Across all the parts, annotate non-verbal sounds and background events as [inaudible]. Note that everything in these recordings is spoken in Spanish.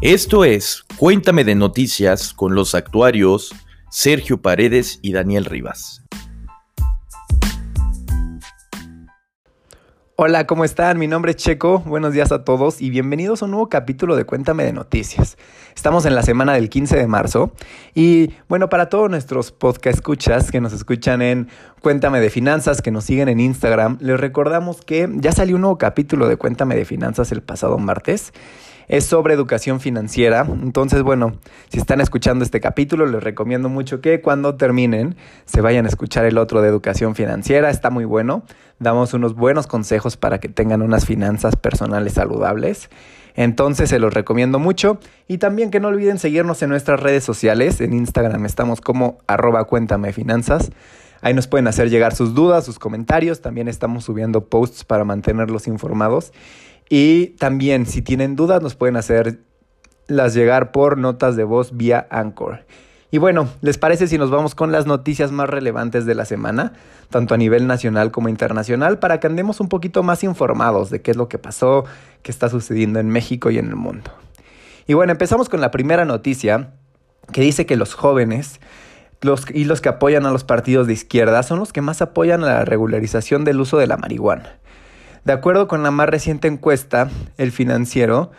Esto es Cuéntame de Noticias con los actuarios Sergio Paredes y Daniel Rivas. Hola, ¿cómo están? Mi nombre es Checo, buenos días a todos y bienvenidos a un nuevo capítulo de Cuéntame de Noticias. Estamos en la semana del 15 de marzo y bueno, para todos nuestros podcast escuchas que nos escuchan en Cuéntame de Finanzas, que nos siguen en Instagram, les recordamos que ya salió un nuevo capítulo de Cuéntame de Finanzas el pasado martes es sobre educación financiera. Entonces, bueno, si están escuchando este capítulo, les recomiendo mucho que cuando terminen se vayan a escuchar el otro de educación financiera. Está muy bueno. Damos unos buenos consejos para que tengan unas finanzas personales saludables. Entonces se los recomiendo mucho. Y también que no olviden seguirnos en nuestras redes sociales. En Instagram estamos como arroba cuéntame. Ahí nos pueden hacer llegar sus dudas, sus comentarios. También estamos subiendo posts para mantenerlos informados. Y también, si tienen dudas, nos pueden hacer las llegar por notas de voz vía Anchor. Y bueno, ¿les parece si nos vamos con las noticias más relevantes de la semana, tanto a nivel nacional como internacional, para que andemos un poquito más informados de qué es lo que pasó, qué está sucediendo en México y en el mundo? Y bueno, empezamos con la primera noticia que dice que los jóvenes los, y los que apoyan a los partidos de izquierda son los que más apoyan a la regularización del uso de la marihuana. De acuerdo con la más reciente encuesta, El Financiero,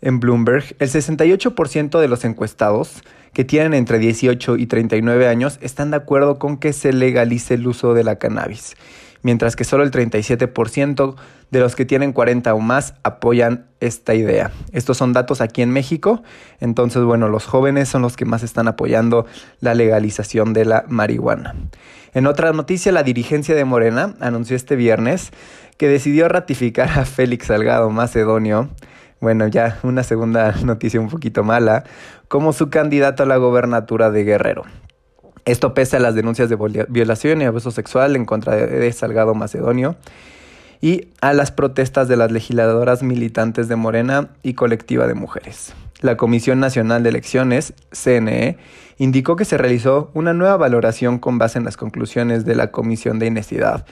en Bloomberg, el 68% de los encuestados que tienen entre 18 y 39 años están de acuerdo con que se legalice el uso de la cannabis, mientras que solo el 37% de los que tienen 40 o más apoyan esta idea. Estos son datos aquí en México, entonces bueno, los jóvenes son los que más están apoyando la legalización de la marihuana. En otra noticia, la dirigencia de Morena anunció este viernes que decidió ratificar a Félix Salgado Macedonio, bueno, ya una segunda [laughs] noticia un poquito mala, como su candidato a la gobernatura de Guerrero. Esto pese a las denuncias de violación y abuso sexual en contra de Salgado Macedonio y a las protestas de las legisladoras militantes de Morena y colectiva de mujeres. La Comisión Nacional de Elecciones, CNE, indicó que se realizó una nueva valoración con base en las conclusiones de la Comisión de Inestidad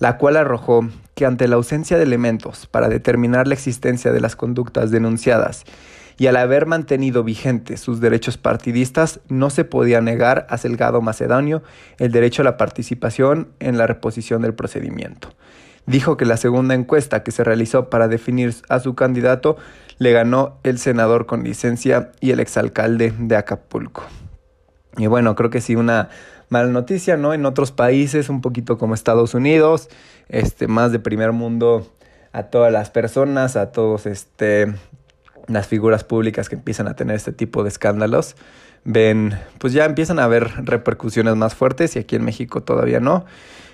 la cual arrojó que ante la ausencia de elementos para determinar la existencia de las conductas denunciadas y al haber mantenido vigentes sus derechos partidistas, no se podía negar a Selgado Macedonio el derecho a la participación en la reposición del procedimiento. Dijo que la segunda encuesta que se realizó para definir a su candidato le ganó el senador con licencia y el exalcalde de Acapulco. Y bueno, creo que sí, una mala noticia, ¿no? En otros países, un poquito como Estados Unidos, este, más de primer mundo a todas las personas, a todos este, las figuras públicas que empiezan a tener este tipo de escándalos, ven, pues ya empiezan a haber repercusiones más fuertes y aquí en México todavía no.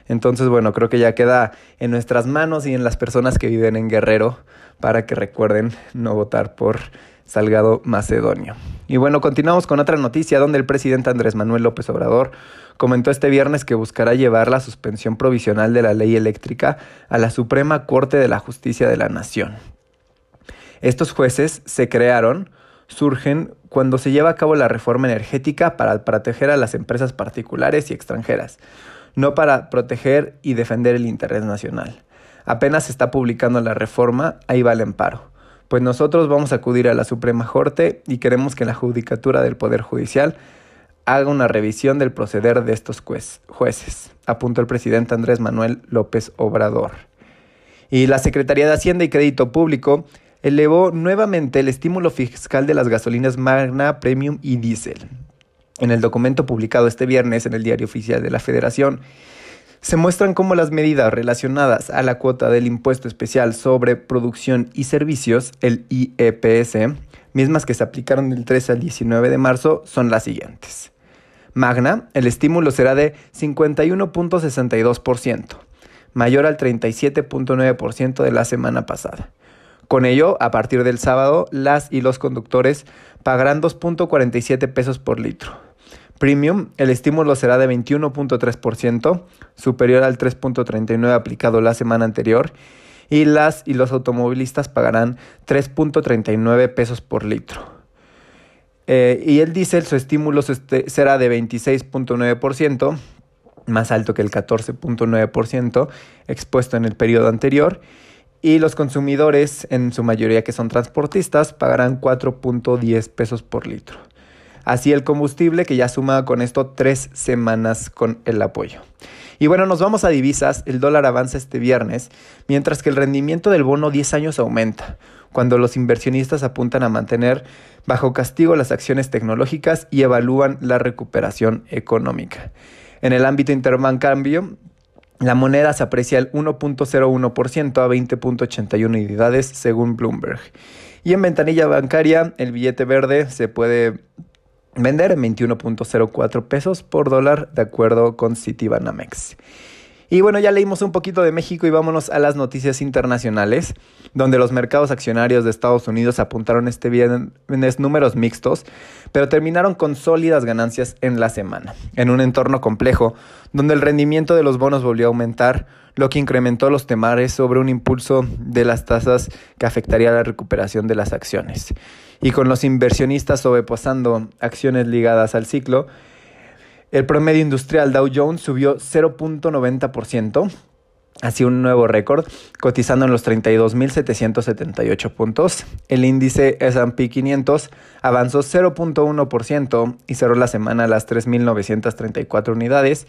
Entonces, bueno, creo que ya queda en nuestras manos y en las personas que viven en Guerrero para que recuerden no votar por Salgado Macedonio. Y bueno, continuamos con otra noticia donde el presidente Andrés Manuel López Obrador comentó este viernes que buscará llevar la suspensión provisional de la ley eléctrica a la Suprema Corte de la Justicia de la Nación. Estos jueces se crearon, surgen cuando se lleva a cabo la reforma energética para proteger a las empresas particulares y extranjeras, no para proteger y defender el interés nacional. Apenas se está publicando la reforma, ahí va el amparo pues nosotros vamos a acudir a la Suprema Corte y queremos que la Judicatura del Poder Judicial haga una revisión del proceder de estos jueces, apuntó el presidente Andrés Manuel López Obrador. Y la Secretaría de Hacienda y Crédito Público elevó nuevamente el estímulo fiscal de las gasolinas Magna, Premium y Diesel. En el documento publicado este viernes en el Diario Oficial de la Federación, se muestran cómo las medidas relacionadas a la cuota del impuesto especial sobre producción y servicios, el IEPS, mismas que se aplicaron del 13 al 19 de marzo, son las siguientes. Magna, el estímulo será de 51.62%, mayor al 37.9% de la semana pasada. Con ello, a partir del sábado, las y los conductores pagarán 2.47 pesos por litro, Premium, el estímulo será de 21.3%, superior al 3.39 aplicado la semana anterior, y las y los automovilistas pagarán 3.39 pesos por litro. Eh, y el diésel, su estímulo será de 26.9%, más alto que el 14.9% expuesto en el periodo anterior, y los consumidores, en su mayoría que son transportistas, pagarán 4.10 pesos por litro. Así el combustible que ya suma con esto tres semanas con el apoyo. Y bueno, nos vamos a divisas, el dólar avanza este viernes, mientras que el rendimiento del bono 10 años aumenta, cuando los inversionistas apuntan a mantener bajo castigo las acciones tecnológicas y evalúan la recuperación económica. En el ámbito interbancario, la moneda se aprecia el 1.01% a 20.81 unidades según Bloomberg. Y en ventanilla bancaria, el billete verde se puede vender en 21.04 pesos por dólar de acuerdo con Citibanamex. Y bueno, ya leímos un poquito de México y vámonos a las noticias internacionales, donde los mercados accionarios de Estados Unidos apuntaron este viernes números mixtos, pero terminaron con sólidas ganancias en la semana, en un entorno complejo, donde el rendimiento de los bonos volvió a aumentar, lo que incrementó los temores sobre un impulso de las tasas que afectaría la recuperación de las acciones. Y con los inversionistas sobrepasando acciones ligadas al ciclo, el promedio industrial Dow Jones subió 0.90%, así un nuevo récord, cotizando en los 32.778 puntos. El índice SP 500 avanzó 0.1% y cerró la semana a las 3.934 unidades.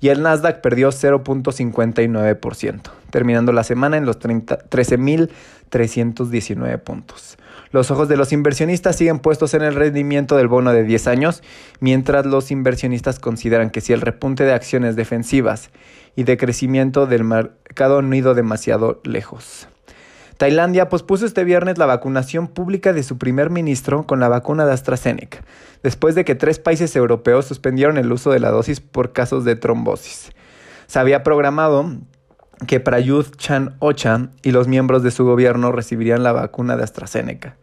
Y el Nasdaq perdió 0.59%, terminando la semana en los 13.319 puntos. Los ojos de los inversionistas siguen puestos en el rendimiento del bono de 10 años, mientras los inversionistas consideran que si el repunte de acciones defensivas y de crecimiento del mercado no ha ido demasiado lejos. Tailandia pospuso este viernes la vacunación pública de su primer ministro con la vacuna de AstraZeneca, después de que tres países europeos suspendieron el uso de la dosis por casos de trombosis. Se había programado que Prayuth Chan Ocha y los miembros de su gobierno recibirían la vacuna de AstraZeneca,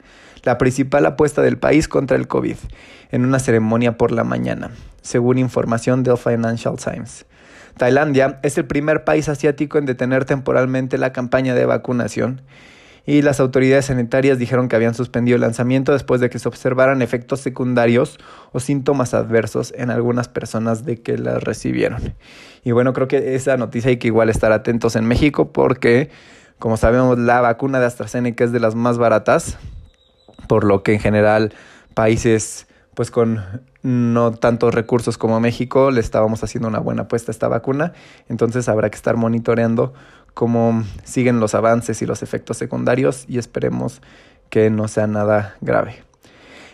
la principal apuesta del país contra el COVID, en una ceremonia por la mañana, según información del Financial Times. Tailandia es el primer país asiático en detener temporalmente la campaña de vacunación y las autoridades sanitarias dijeron que habían suspendido el lanzamiento después de que se observaran efectos secundarios o síntomas adversos en algunas personas de que la recibieron. Y bueno, creo que esa noticia hay que igual estar atentos en México porque, como sabemos, la vacuna de AstraZeneca es de las más baratas, por lo que en general países pues con no tantos recursos como México le estábamos haciendo una buena apuesta a esta vacuna, entonces habrá que estar monitoreando cómo siguen los avances y los efectos secundarios y esperemos que no sea nada grave.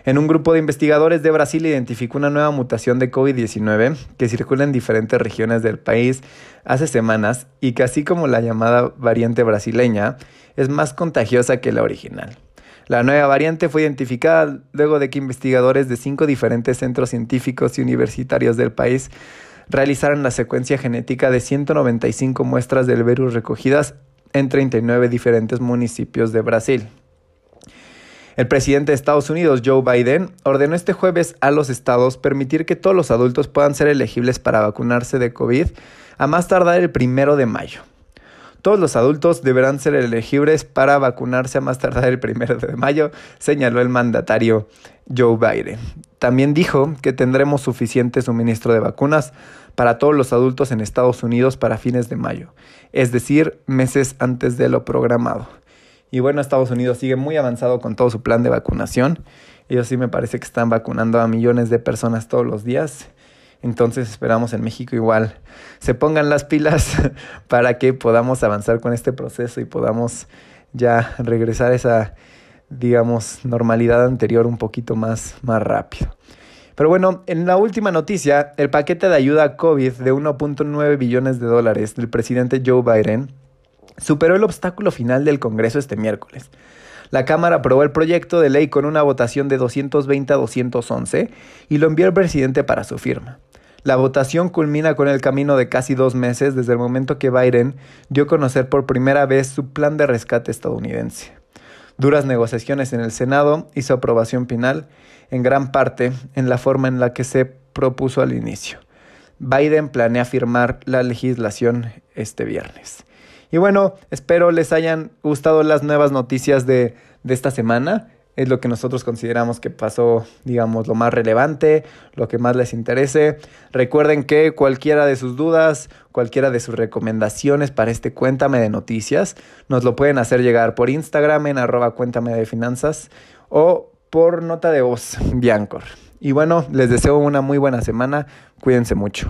En un grupo de investigadores de Brasil identificó una nueva mutación de COVID-19 que circula en diferentes regiones del país hace semanas y que así como la llamada variante brasileña es más contagiosa que la original. La nueva variante fue identificada luego de que investigadores de cinco diferentes centros científicos y universitarios del país realizaron la secuencia genética de 195 muestras del virus recogidas en 39 diferentes municipios de Brasil. El presidente de Estados Unidos, Joe Biden, ordenó este jueves a los estados permitir que todos los adultos puedan ser elegibles para vacunarse de COVID a más tardar el primero de mayo. Todos los adultos deberán ser elegibles para vacunarse a más tardar el primero de mayo, señaló el mandatario Joe Biden. También dijo que tendremos suficiente suministro de vacunas para todos los adultos en Estados Unidos para fines de mayo, es decir, meses antes de lo programado. Y bueno, Estados Unidos sigue muy avanzado con todo su plan de vacunación. Ellos sí me parece que están vacunando a millones de personas todos los días. Entonces esperamos en México igual se pongan las pilas [laughs] para que podamos avanzar con este proceso y podamos ya regresar a esa, digamos, normalidad anterior un poquito más, más rápido. Pero bueno, en la última noticia, el paquete de ayuda a COVID de 1.9 billones de dólares del presidente Joe Biden superó el obstáculo final del Congreso este miércoles. La Cámara aprobó el proyecto de ley con una votación de 220 a 211 y lo envió al presidente para su firma. La votación culmina con el camino de casi dos meses desde el momento que Biden dio a conocer por primera vez su plan de rescate estadounidense. Duras negociaciones en el Senado y su aprobación final, en gran parte en la forma en la que se propuso al inicio. Biden planea firmar la legislación este viernes. Y bueno, espero les hayan gustado las nuevas noticias de, de esta semana. Es lo que nosotros consideramos que pasó, digamos, lo más relevante, lo que más les interese. Recuerden que cualquiera de sus dudas, cualquiera de sus recomendaciones para este Cuéntame de Noticias, nos lo pueden hacer llegar por Instagram en arroba Cuéntame de Finanzas o por nota de voz, Biancor. Y bueno, les deseo una muy buena semana, cuídense mucho.